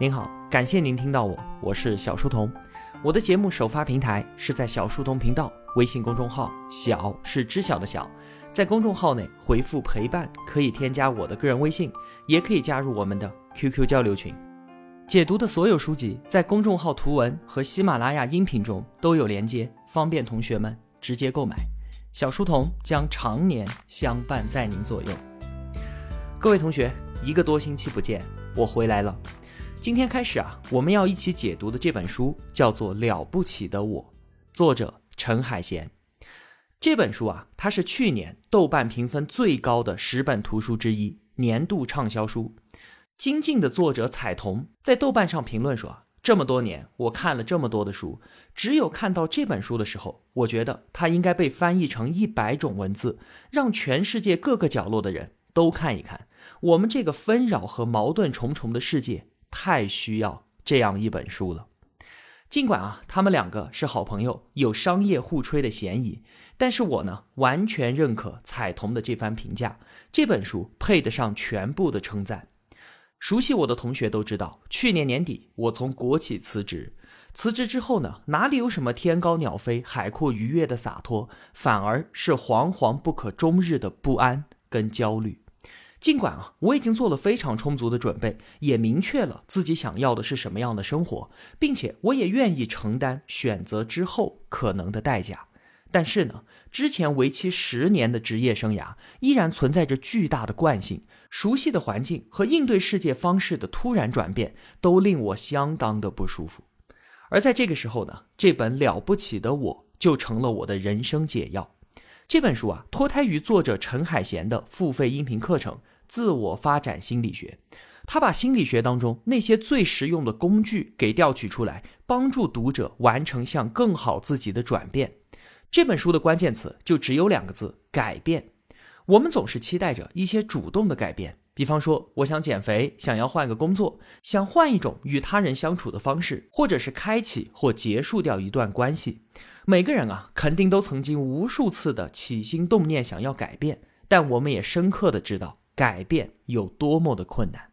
您好，感谢您听到我，我是小书童。我的节目首发平台是在小书童频道微信公众号，小是知晓的小，在公众号内回复陪伴可以添加我的个人微信，也可以加入我们的 QQ 交流群。解读的所有书籍在公众号图文和喜马拉雅音频中都有连接，方便同学们直接购买。小书童将常年相伴在您左右。各位同学，一个多星期不见，我回来了。今天开始啊，我们要一起解读的这本书叫做《了不起的我》，作者陈海贤。这本书啊，它是去年豆瓣评分最高的十本图书之一，年度畅销书。精进的作者彩童在豆瓣上评论说啊：“这么多年，我看了这么多的书，只有看到这本书的时候，我觉得它应该被翻译成一百种文字，让全世界各个角落的人都看一看我们这个纷扰和矛盾重重的世界。”太需要这样一本书了。尽管啊，他们两个是好朋友，有商业互吹的嫌疑，但是我呢，完全认可彩童的这番评价。这本书配得上全部的称赞。熟悉我的同学都知道，去年年底我从国企辞职，辞职之后呢，哪里有什么天高鸟飞、海阔鱼跃的洒脱，反而是惶惶不可终日的不安跟焦虑。尽管啊，我已经做了非常充足的准备，也明确了自己想要的是什么样的生活，并且我也愿意承担选择之后可能的代价。但是呢，之前为期十年的职业生涯依然存在着巨大的惯性，熟悉的环境和应对世界方式的突然转变都令我相当的不舒服。而在这个时候呢，这本了不起的我就成了我的人生解药。这本书啊，脱胎于作者陈海贤的付费音频课程《自我发展心理学》，他把心理学当中那些最实用的工具给调取出来，帮助读者完成向更好自己的转变。这本书的关键词就只有两个字：改变。我们总是期待着一些主动的改变，比方说，我想减肥，想要换个工作，想换一种与他人相处的方式，或者是开启或结束掉一段关系。每个人啊，肯定都曾经无数次的起心动念想要改变，但我们也深刻的知道改变有多么的困难。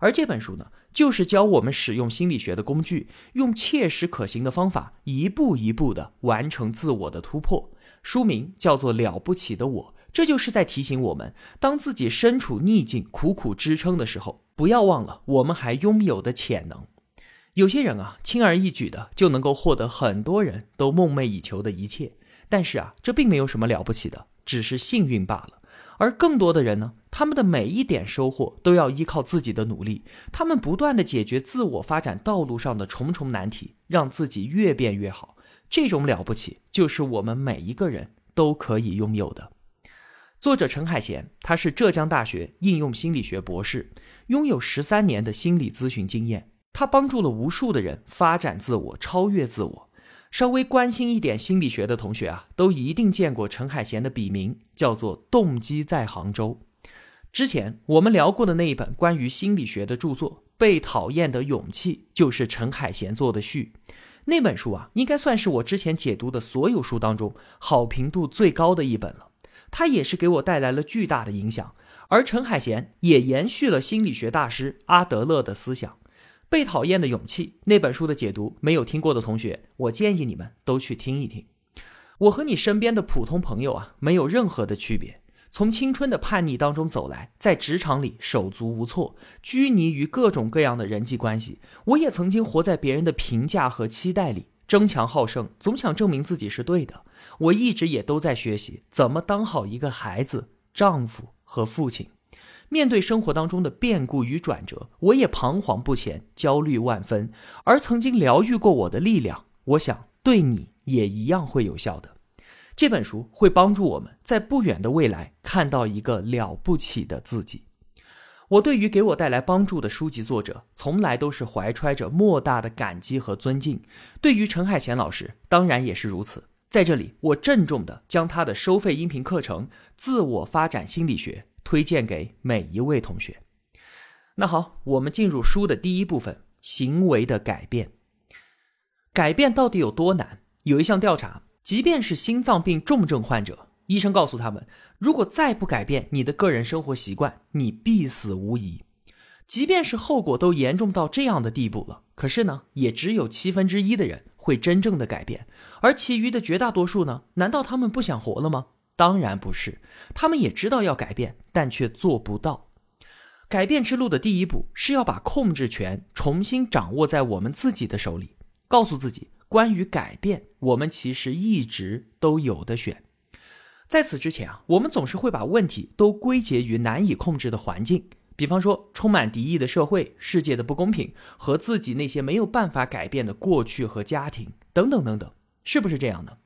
而这本书呢，就是教我们使用心理学的工具，用切实可行的方法，一步一步的完成自我的突破。书名叫做《了不起的我》，这就是在提醒我们，当自己身处逆境、苦苦支撑的时候，不要忘了我们还拥有的潜能。有些人啊，轻而易举的就能够获得很多人都梦寐以求的一切，但是啊，这并没有什么了不起的，只是幸运罢了。而更多的人呢，他们的每一点收获都要依靠自己的努力，他们不断的解决自我发展道路上的重重难题，让自己越变越好。这种了不起，就是我们每一个人都可以拥有的。作者陈海贤，他是浙江大学应用心理学博士，拥有十三年的心理咨询经验。他帮助了无数的人发展自我、超越自我。稍微关心一点心理学的同学啊，都一定见过陈海贤的笔名，叫做“动机在杭州”。之前我们聊过的那一本关于心理学的著作《被讨厌的勇气》，就是陈海贤做的序。那本书啊，应该算是我之前解读的所有书当中好评度最高的一本了。它也是给我带来了巨大的影响。而陈海贤也延续了心理学大师阿德勒的思想。被讨厌的勇气那本书的解读，没有听过的同学，我建议你们都去听一听。我和你身边的普通朋友啊，没有任何的区别。从青春的叛逆当中走来，在职场里手足无措，拘泥于各种各样的人际关系。我也曾经活在别人的评价和期待里，争强好胜，总想证明自己是对的。我一直也都在学习怎么当好一个孩子、丈夫和父亲。面对生活当中的变故与转折，我也彷徨不前，焦虑万分。而曾经疗愈过我的力量，我想对你也一样会有效的。这本书会帮助我们在不远的未来看到一个了不起的自己。我对于给我带来帮助的书籍作者，从来都是怀揣着莫大的感激和尊敬。对于陈海贤老师，当然也是如此。在这里，我郑重的将他的收费音频课程《自我发展心理学》。推荐给每一位同学。那好，我们进入书的第一部分：行为的改变。改变到底有多难？有一项调查，即便是心脏病重症患者，医生告诉他们，如果再不改变你的个人生活习惯，你必死无疑。即便是后果都严重到这样的地步了，可是呢，也只有七分之一的人会真正的改变，而其余的绝大多数呢，难道他们不想活了吗？当然不是，他们也知道要改变，但却做不到。改变之路的第一步是要把控制权重新掌握在我们自己的手里，告诉自己，关于改变，我们其实一直都有的选。在此之前啊，我们总是会把问题都归结于难以控制的环境，比方说充满敌意的社会、世界的不公平和自己那些没有办法改变的过去和家庭等等等等，是不是这样的？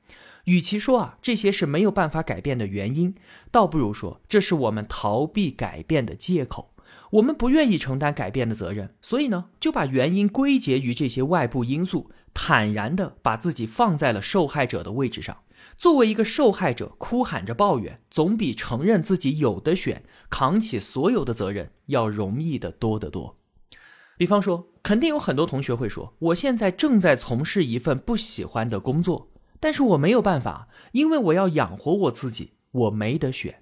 与其说啊这些是没有办法改变的原因，倒不如说这是我们逃避改变的借口。我们不愿意承担改变的责任，所以呢就把原因归结于这些外部因素，坦然地把自己放在了受害者的位置上。作为一个受害者，哭喊着抱怨，总比承认自己有的选，扛起所有的责任要容易的多得多。比方说，肯定有很多同学会说，我现在正在从事一份不喜欢的工作，但是我没有办法，因为我要养活我自己，我没得选。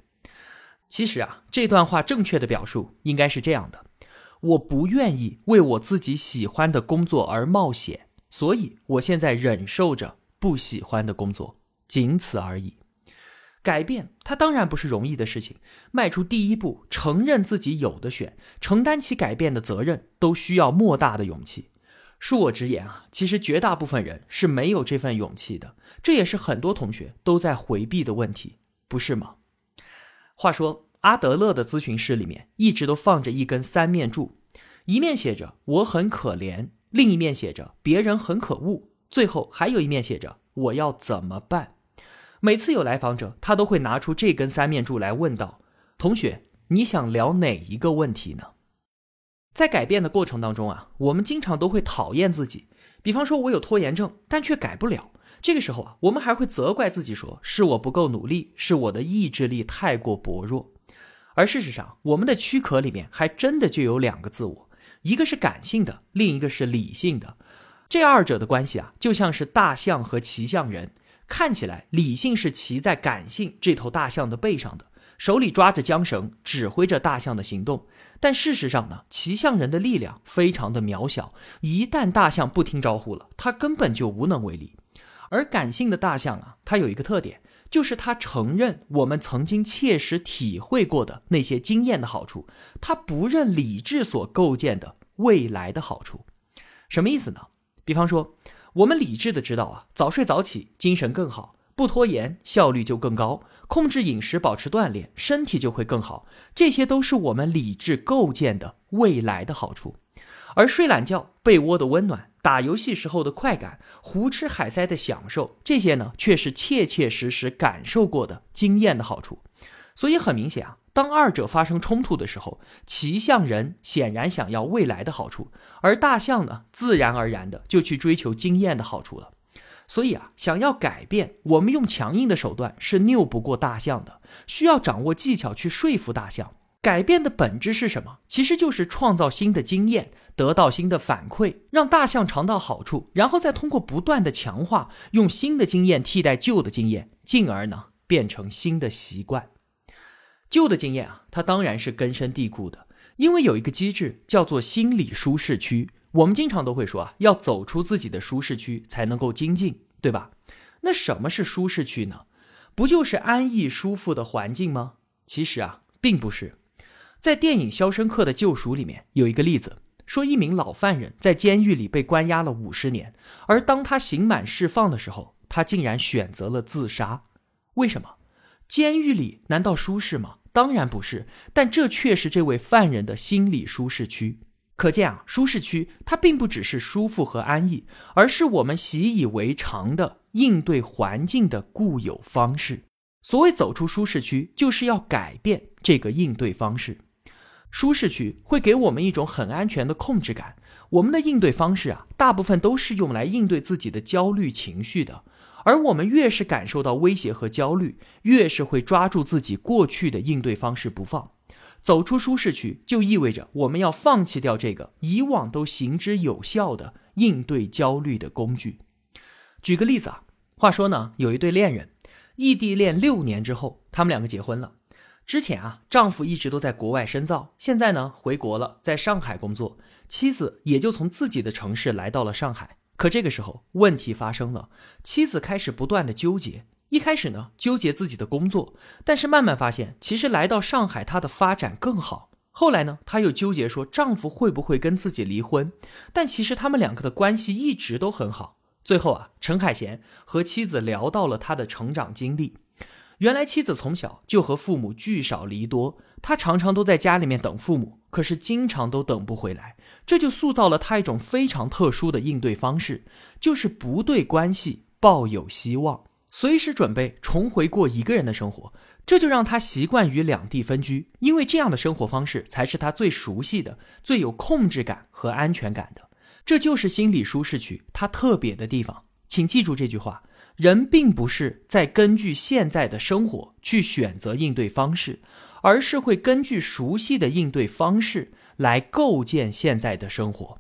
其实啊，这段话正确的表述应该是这样的：我不愿意为我自己喜欢的工作而冒险，所以我现在忍受着不喜欢的工作。仅此而已。改变它当然不是容易的事情，迈出第一步，承认自己有的选，承担起改变的责任，都需要莫大的勇气。恕我直言啊，其实绝大部分人是没有这份勇气的，这也是很多同学都在回避的问题，不是吗？话说阿德勒的咨询室里面一直都放着一根三面柱，一面写着“我很可怜”，另一面写着“别人很可恶”，最后还有一面写着“我要怎么办”。每次有来访者，他都会拿出这根三面柱来问道：“同学，你想聊哪一个问题呢？”在改变的过程当中啊，我们经常都会讨厌自己。比方说，我有拖延症，但却改不了。这个时候啊，我们还会责怪自己，说是我不够努力，是我的意志力太过薄弱。而事实上，我们的躯壳里面还真的就有两个自我，一个是感性的，另一个是理性的。这二者的关系啊，就像是大象和骑象人。看起来理性是骑在感性这头大象的背上的，手里抓着缰绳，指挥着大象的行动。但事实上呢，骑象人的力量非常的渺小，一旦大象不听招呼了，他根本就无能为力。而感性的大象啊，它有一个特点，就是它承认我们曾经切实体会过的那些经验的好处，它不认理智所构建的未来的好处。什么意思呢？比方说。我们理智的知道啊，早睡早起精神更好，不拖延效率就更高，控制饮食保持锻炼身体就会更好，这些都是我们理智构建的未来的好处。而睡懒觉、被窝的温暖、打游戏时候的快感、胡吃海塞的享受，这些呢却是切切实实感受过的经验的好处。所以很明显啊。当二者发生冲突的时候，骑象人显然想要未来的好处，而大象呢，自然而然的就去追求经验的好处了。所以啊，想要改变，我们用强硬的手段是拗不过大象的，需要掌握技巧去说服大象。改变的本质是什么？其实就是创造新的经验，得到新的反馈，让大象尝到好处，然后再通过不断的强化，用新的经验替代旧的经验，进而呢，变成新的习惯。旧的经验啊，它当然是根深蒂固的，因为有一个机制叫做心理舒适区。我们经常都会说啊，要走出自己的舒适区才能够精进，对吧？那什么是舒适区呢？不就是安逸舒服的环境吗？其实啊，并不是。在电影《肖申克的救赎》里面有一个例子，说一名老犯人在监狱里被关押了五十年，而当他刑满释放的时候，他竟然选择了自杀。为什么？监狱里难道舒适吗？当然不是，但这却是这位犯人的心理舒适区。可见啊，舒适区它并不只是舒服和安逸，而是我们习以为常的应对环境的固有方式。所谓走出舒适区，就是要改变这个应对方式。舒适区会给我们一种很安全的控制感。我们的应对方式啊，大部分都是用来应对自己的焦虑情绪的。而我们越是感受到威胁和焦虑，越是会抓住自己过去的应对方式不放。走出舒适区，就意味着我们要放弃掉这个以往都行之有效的应对焦虑的工具。举个例子啊，话说呢，有一对恋人，异地恋六年之后，他们两个结婚了。之前啊，丈夫一直都在国外深造，现在呢回国了，在上海工作，妻子也就从自己的城市来到了上海。可这个时候，问题发生了，妻子开始不断的纠结。一开始呢，纠结自己的工作，但是慢慢发现，其实来到上海，她的发展更好。后来呢，她又纠结说，丈夫会不会跟自己离婚？但其实他们两个的关系一直都很好。最后啊，陈海贤和妻子聊到了他的成长经历。原来妻子从小就和父母聚少离多，她常常都在家里面等父母，可是经常都等不回来，这就塑造了他一种非常特殊的应对方式，就是不对关系抱有希望，随时准备重回过一个人的生活，这就让他习惯于两地分居，因为这样的生活方式才是他最熟悉的、最有控制感和安全感的，这就是心理舒适区它特别的地方，请记住这句话。人并不是在根据现在的生活去选择应对方式，而是会根据熟悉的应对方式来构建现在的生活。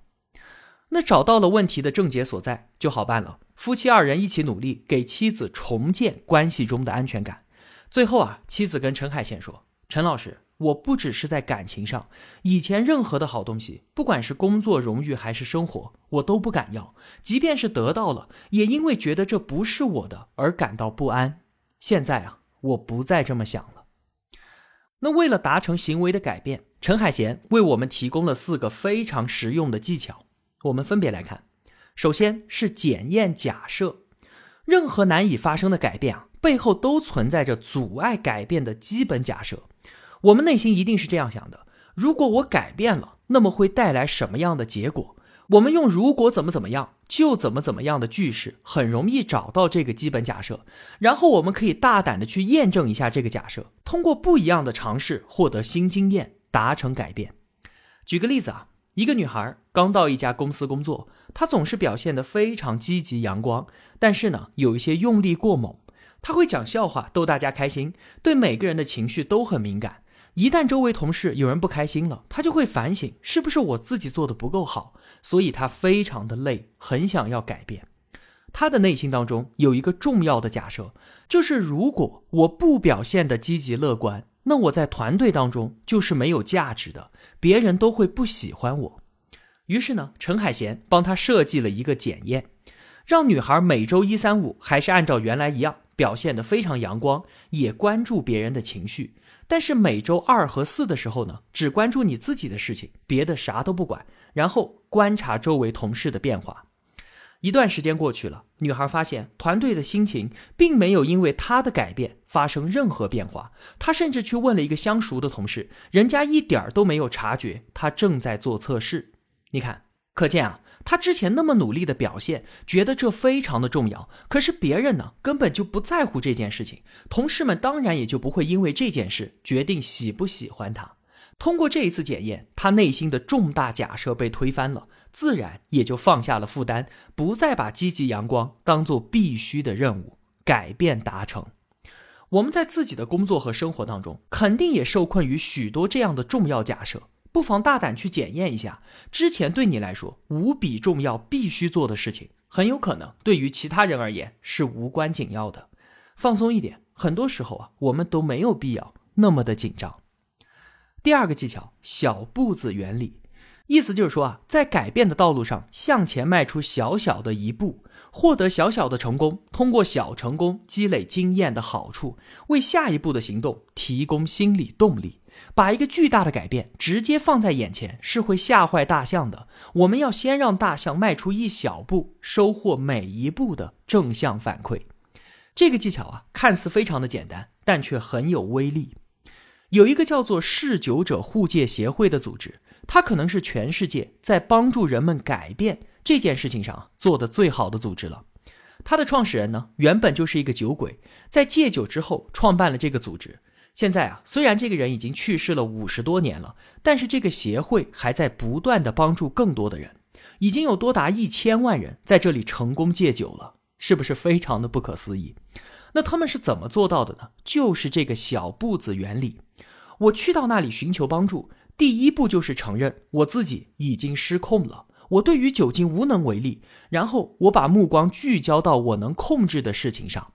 那找到了问题的症结所在就好办了，夫妻二人一起努力，给妻子重建关系中的安全感。最后啊，妻子跟陈海贤说：“陈老师。”我不只是在感情上，以前任何的好东西，不管是工作、荣誉还是生活，我都不敢要。即便是得到了，也因为觉得这不是我的而感到不安。现在啊，我不再这么想了。那为了达成行为的改变，陈海贤为我们提供了四个非常实用的技巧，我们分别来看。首先是检验假设，任何难以发生的改变啊，背后都存在着阻碍改变的基本假设。我们内心一定是这样想的：如果我改变了，那么会带来什么样的结果？我们用“如果怎么怎么样，就怎么怎么样的”句式，很容易找到这个基本假设。然后我们可以大胆的去验证一下这个假设，通过不一样的尝试获得新经验，达成改变。举个例子啊，一个女孩刚到一家公司工作，她总是表现得非常积极阳光，但是呢，有一些用力过猛。她会讲笑话逗大家开心，对每个人的情绪都很敏感。一旦周围同事有人不开心了，他就会反省是不是我自己做的不够好，所以他非常的累，很想要改变。他的内心当中有一个重要的假设，就是如果我不表现的积极乐观，那我在团队当中就是没有价值的，别人都会不喜欢我。于是呢，陈海贤帮他设计了一个检验，让女孩每周一、三、五还是按照原来一样表现的非常阳光，也关注别人的情绪。但是每周二和四的时候呢，只关注你自己的事情，别的啥都不管，然后观察周围同事的变化。一段时间过去了，女孩发现团队的心情并没有因为她的改变发生任何变化。她甚至去问了一个相熟的同事，人家一点都没有察觉她正在做测试。你看，可见啊。他之前那么努力的表现，觉得这非常的重要。可是别人呢，根本就不在乎这件事情。同事们当然也就不会因为这件事决定喜不喜欢他。通过这一次检验，他内心的重大假设被推翻了，自然也就放下了负担，不再把积极阳光当做必须的任务。改变达成，我们在自己的工作和生活当中，肯定也受困于许多这样的重要假设。不妨大胆去检验一下，之前对你来说无比重要、必须做的事情，很有可能对于其他人而言是无关紧要的。放松一点，很多时候啊，我们都没有必要那么的紧张。第二个技巧，小步子原理，意思就是说啊，在改变的道路上向前迈出小小的一步，获得小小的成功，通过小成功积累经验的好处，为下一步的行动提供心理动力。把一个巨大的改变直接放在眼前是会吓坏大象的。我们要先让大象迈出一小步，收获每一步的正向反馈。这个技巧啊，看似非常的简单，但却很有威力。有一个叫做嗜酒者互戒协会的组织，它可能是全世界在帮助人们改变这件事情上做的最好的组织了。它的创始人呢，原本就是一个酒鬼，在戒酒之后创办了这个组织。现在啊，虽然这个人已经去世了五十多年了，但是这个协会还在不断的帮助更多的人，已经有多达一千万人在这里成功戒酒了，是不是非常的不可思议？那他们是怎么做到的呢？就是这个小步子原理。我去到那里寻求帮助，第一步就是承认我自己已经失控了，我对于酒精无能为力，然后我把目光聚焦到我能控制的事情上。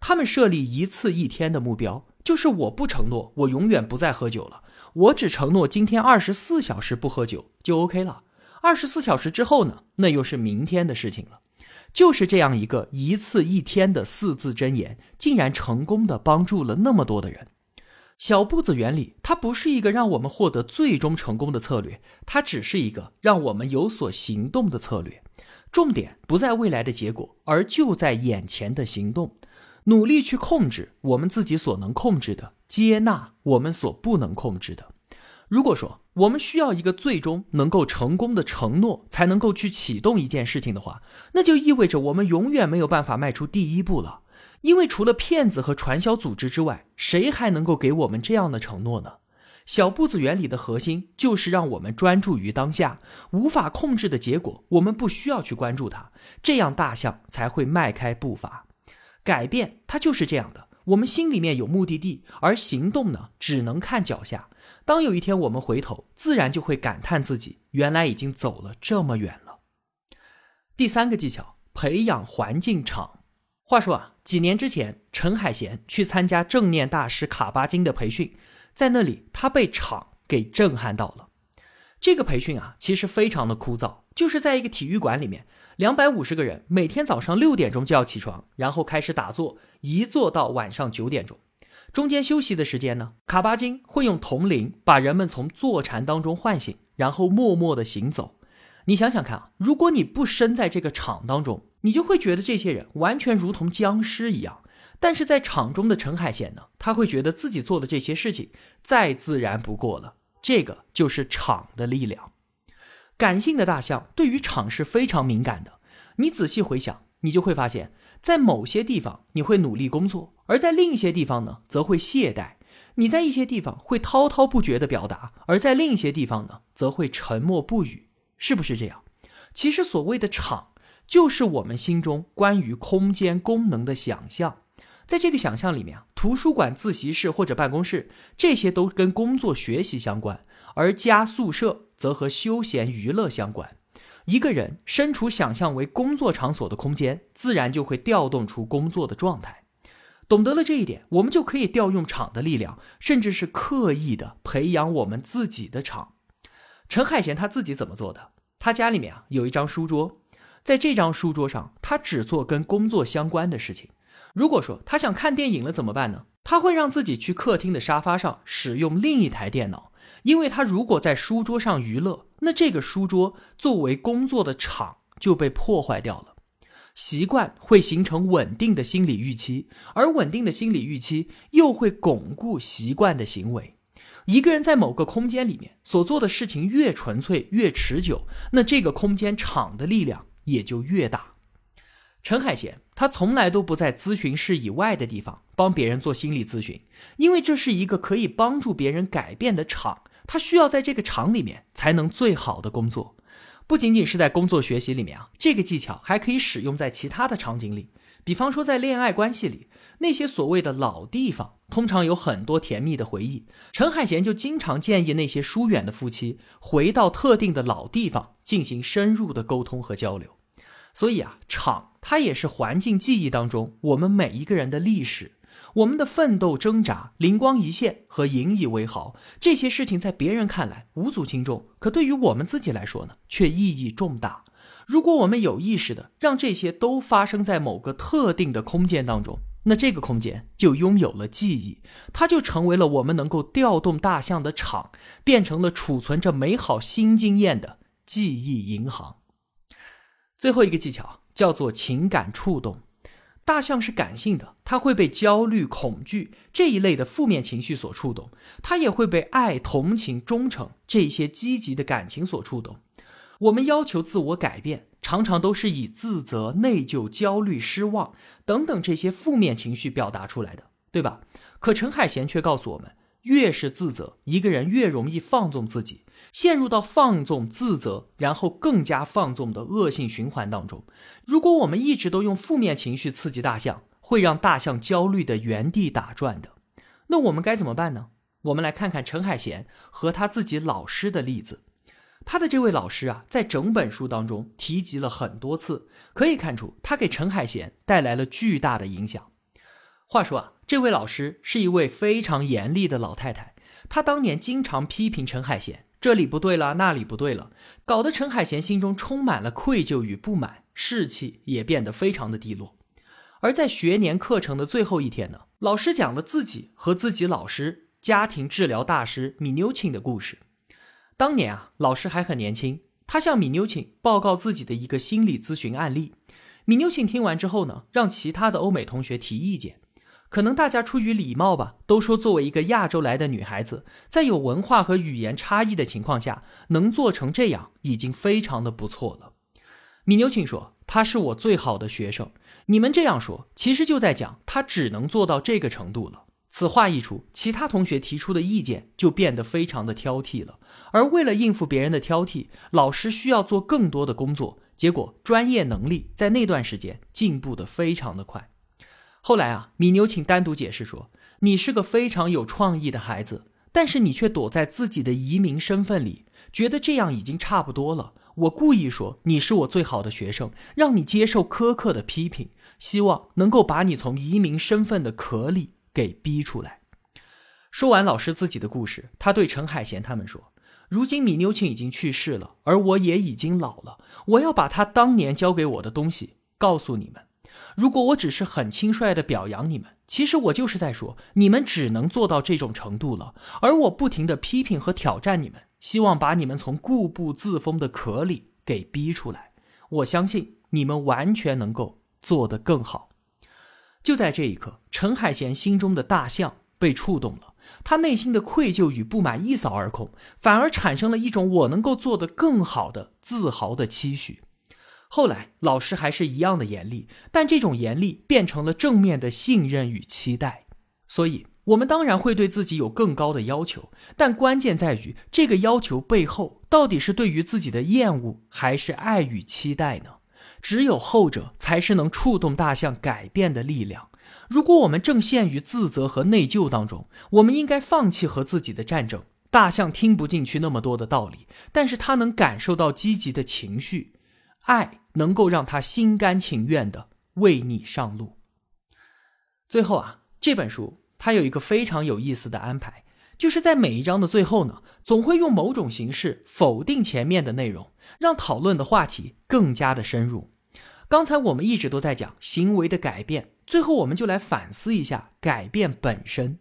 他们设立一次一天的目标，就是我不承诺我永远不再喝酒了，我只承诺今天二十四小时不喝酒就 OK 了。二十四小时之后呢，那又是明天的事情了。就是这样一个一次一天的四字真言，竟然成功的帮助了那么多的人。小步子原理，它不是一个让我们获得最终成功的策略，它只是一个让我们有所行动的策略。重点不在未来的结果，而就在眼前的行动。努力去控制我们自己所能控制的，接纳我们所不能控制的。如果说我们需要一个最终能够成功的承诺，才能够去启动一件事情的话，那就意味着我们永远没有办法迈出第一步了。因为除了骗子和传销组织之外，谁还能够给我们这样的承诺呢？小步子原理的核心就是让我们专注于当下，无法控制的结果，我们不需要去关注它，这样大象才会迈开步伐。改变它就是这样的，我们心里面有目的地，而行动呢，只能看脚下。当有一天我们回头，自然就会感叹自己原来已经走了这么远了。第三个技巧，培养环境场。话说啊，几年之前，陈海贤去参加正念大师卡巴金的培训，在那里他被场给震撼到了。这个培训啊，其实非常的枯燥，就是在一个体育馆里面，两百五十个人每天早上六点钟就要起床，然后开始打坐，一坐到晚上九点钟。中间休息的时间呢，卡巴金会用铜铃把人们从坐禅当中唤醒，然后默默的行走。你想想看啊，如果你不身在这个场当中，你就会觉得这些人完全如同僵尸一样。但是在场中的陈海贤呢，他会觉得自己做的这些事情再自然不过了。这个就是场的力量。感性的大象对于场是非常敏感的。你仔细回想，你就会发现。在某些地方，你会努力工作；而在另一些地方呢，则会懈怠。你在一些地方会滔滔不绝的表达，而在另一些地方呢，则会沉默不语，是不是这样？其实所谓的场，就是我们心中关于空间功能的想象。在这个想象里面啊，图书馆、自习室或者办公室，这些都跟工作学习相关；而家、宿舍则和休闲娱乐相关。一个人身处想象为工作场所的空间，自然就会调动出工作的状态。懂得了这一点，我们就可以调用场的力量，甚至是刻意的培养我们自己的场。陈海贤他自己怎么做的？他家里面啊有一张书桌，在这张书桌上，他只做跟工作相关的事情。如果说他想看电影了怎么办呢？他会让自己去客厅的沙发上使用另一台电脑。因为他如果在书桌上娱乐，那这个书桌作为工作的场就被破坏掉了。习惯会形成稳定的心理预期，而稳定的心理预期又会巩固习惯的行为。一个人在某个空间里面所做的事情越纯粹、越持久，那这个空间场的力量也就越大。陈海贤他从来都不在咨询室以外的地方帮别人做心理咨询，因为这是一个可以帮助别人改变的场。他需要在这个场里面才能最好的工作，不仅仅是在工作学习里面啊，这个技巧还可以使用在其他的场景里。比方说在恋爱关系里，那些所谓的老地方，通常有很多甜蜜的回忆。陈海贤就经常建议那些疏远的夫妻回到特定的老地方进行深入的沟通和交流。所以啊，场它也是环境记忆当中我们每一个人的历史。我们的奋斗挣扎、灵光一现和引以为豪，这些事情在别人看来无足轻重，可对于我们自己来说呢，却意义重大。如果我们有意识的让这些都发生在某个特定的空间当中，那这个空间就拥有了记忆，它就成为了我们能够调动大象的场，变成了储存着美好新经验的记忆银行。最后一个技巧叫做情感触动。大象是感性的，它会被焦虑、恐惧这一类的负面情绪所触动，它也会被爱、同情、忠诚这些积极的感情所触动。我们要求自我改变，常常都是以自责、内疚、焦虑、失望等等这些负面情绪表达出来的，对吧？可陈海贤却告诉我们，越是自责，一个人越容易放纵自己。陷入到放纵、自责，然后更加放纵的恶性循环当中。如果我们一直都用负面情绪刺激大象，会让大象焦虑的原地打转的。那我们该怎么办呢？我们来看看陈海贤和他自己老师的例子。他的这位老师啊，在整本书当中提及了很多次，可以看出他给陈海贤带来了巨大的影响。话说啊，这位老师是一位非常严厉的老太太，她当年经常批评陈海贤，这里不对了，那里不对了，搞得陈海贤心中充满了愧疚与不满，士气也变得非常的低落。而在学年课程的最后一天呢，老师讲了自己和自己老师家庭治疗大师米纽钦的故事。当年啊，老师还很年轻，他向米纽钦报告自己的一个心理咨询案例。米纽钦听完之后呢，让其他的欧美同学提意见。可能大家出于礼貌吧，都说作为一个亚洲来的女孩子，在有文化和语言差异的情况下，能做成这样已经非常的不错了。米牛请说：“她是我最好的学生。”你们这样说，其实就在讲她只能做到这个程度了。此话一出，其他同学提出的意见就变得非常的挑剔了。而为了应付别人的挑剔，老师需要做更多的工作，结果专业能力在那段时间进步的非常的快。后来啊，米牛请单独解释说：“你是个非常有创意的孩子，但是你却躲在自己的移民身份里，觉得这样已经差不多了。我故意说你是我最好的学生，让你接受苛刻的批评。”希望能够把你从移民身份的壳里给逼出来。说完老师自己的故事，他对陈海贤他们说：“如今米妞庆已经去世了，而我也已经老了。我要把他当年教给我的东西告诉你们。如果我只是很轻率的表扬你们，其实我就是在说你们只能做到这种程度了。而我不停的批评和挑战你们，希望把你们从固步自封的壳里给逼出来。我相信你们完全能够。”做得更好。就在这一刻，陈海贤心中的大象被触动了，他内心的愧疚与不满一扫而空，反而产生了一种我能够做得更好的自豪的期许。后来，老师还是一样的严厉，但这种严厉变成了正面的信任与期待。所以，我们当然会对自己有更高的要求，但关键在于这个要求背后到底是对于自己的厌恶，还是爱与期待呢？只有后者才是能触动大象改变的力量。如果我们正陷于自责和内疚当中，我们应该放弃和自己的战争。大象听不进去那么多的道理，但是他能感受到积极的情绪，爱能够让他心甘情愿的为你上路。最后啊，这本书它有一个非常有意思的安排，就是在每一章的最后呢，总会用某种形式否定前面的内容。让讨论的话题更加的深入。刚才我们一直都在讲行为的改变，最后我们就来反思一下改变本身。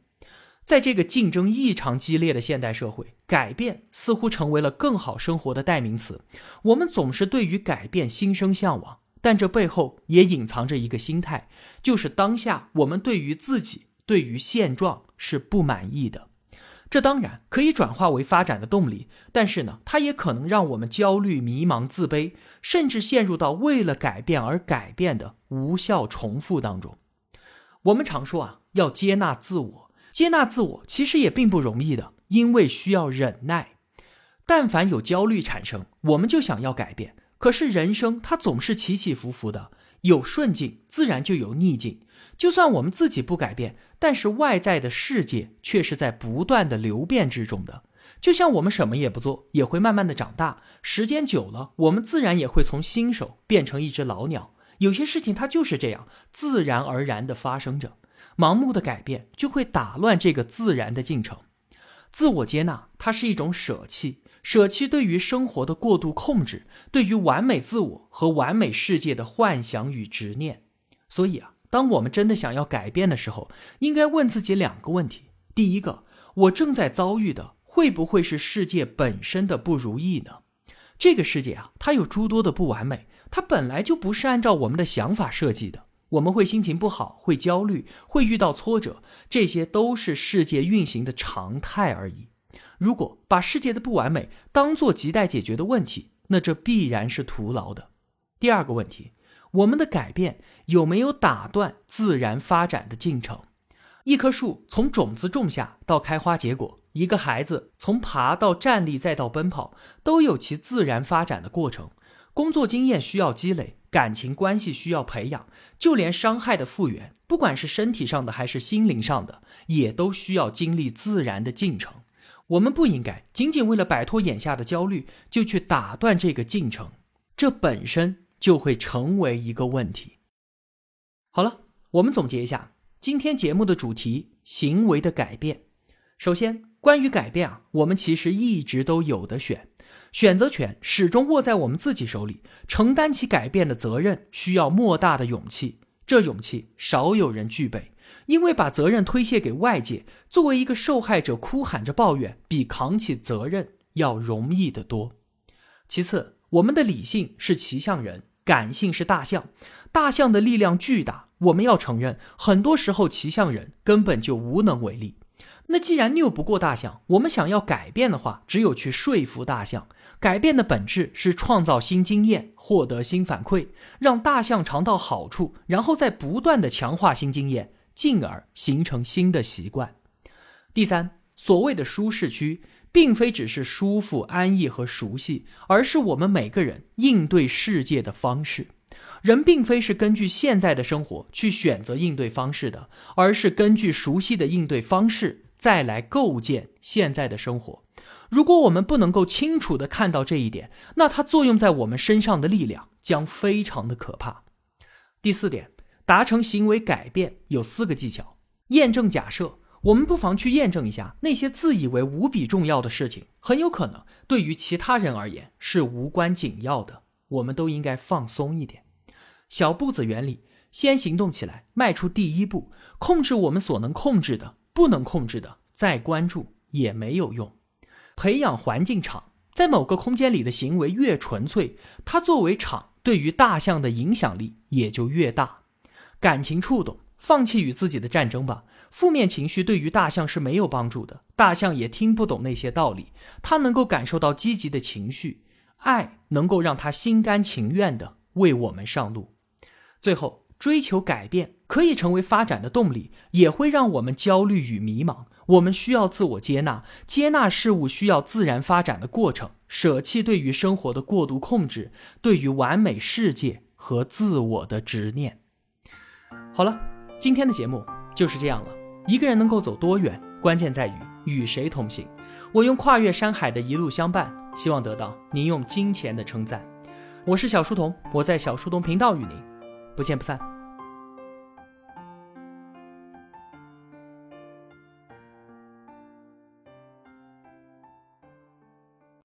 在这个竞争异常激烈的现代社会，改变似乎成为了更好生活的代名词。我们总是对于改变心生向往，但这背后也隐藏着一个心态，就是当下我们对于自己、对于现状是不满意的。这当然可以转化为发展的动力，但是呢，它也可能让我们焦虑、迷茫、自卑，甚至陷入到为了改变而改变的无效重复当中。我们常说啊，要接纳自我，接纳自我其实也并不容易的，因为需要忍耐。但凡有焦虑产生，我们就想要改变，可是人生它总是起起伏伏的，有顺境，自然就有逆境。就算我们自己不改变，但是外在的世界却是在不断的流变之中的。就像我们什么也不做，也会慢慢的长大。时间久了，我们自然也会从新手变成一只老鸟。有些事情它就是这样，自然而然的发生着。盲目的改变就会打乱这个自然的进程。自我接纳，它是一种舍弃，舍弃对于生活的过度控制，对于完美自我和完美世界的幻想与执念。所以啊。当我们真的想要改变的时候，应该问自己两个问题：第一个，我正在遭遇的会不会是世界本身的不如意呢？这个世界啊，它有诸多的不完美，它本来就不是按照我们的想法设计的。我们会心情不好，会焦虑，会遇到挫折，这些都是世界运行的常态而已。如果把世界的不完美当做亟待解决的问题，那这必然是徒劳的。第二个问题。我们的改变有没有打断自然发展的进程？一棵树从种子种下到开花结果，一个孩子从爬到站立再到奔跑，都有其自然发展的过程。工作经验需要积累，感情关系需要培养，就连伤害的复原，不管是身体上的还是心灵上的，也都需要经历自然的进程。我们不应该仅仅为了摆脱眼下的焦虑，就去打断这个进程，这本身。就会成为一个问题。好了，我们总结一下，今天节目的主题：行为的改变。首先，关于改变啊，我们其实一直都有的选，选择权始终握在我们自己手里。承担起改变的责任，需要莫大的勇气，这勇气少有人具备。因为把责任推卸给外界，作为一个受害者哭喊着抱怨，比扛起责任要容易得多。其次，我们的理性是骑象人，感性是大象。大象的力量巨大，我们要承认，很多时候骑象人根本就无能为力。那既然拗不过大象，我们想要改变的话，只有去说服大象。改变的本质是创造新经验，获得新反馈，让大象尝到好处，然后再不断的强化新经验。进而形成新的习惯。第三，所谓的舒适区，并非只是舒服、安逸和熟悉，而是我们每个人应对世界的方式。人并非是根据现在的生活去选择应对方式的，而是根据熟悉的应对方式再来构建现在的生活。如果我们不能够清楚的看到这一点，那它作用在我们身上的力量将非常的可怕。第四点。达成行为改变有四个技巧。验证假设，我们不妨去验证一下那些自以为无比重要的事情，很有可能对于其他人而言是无关紧要的。我们都应该放松一点。小步子原理，先行动起来，迈出第一步，控制我们所能控制的，不能控制的，再关注也没有用。培养环境场，在某个空间里的行为越纯粹，它作为场对于大象的影响力也就越大。感情触动，放弃与自己的战争吧。负面情绪对于大象是没有帮助的，大象也听不懂那些道理。它能够感受到积极的情绪，爱能够让它心甘情愿的为我们上路。最后，追求改变可以成为发展的动力，也会让我们焦虑与迷茫。我们需要自我接纳，接纳事物需要自然发展的过程，舍弃对于生活的过度控制，对于完美世界和自我的执念。好了，今天的节目就是这样了。一个人能够走多远，关键在于与谁同行。我用跨越山海的一路相伴，希望得到您用金钱的称赞。我是小书童，我在小书童频道与您不见不散。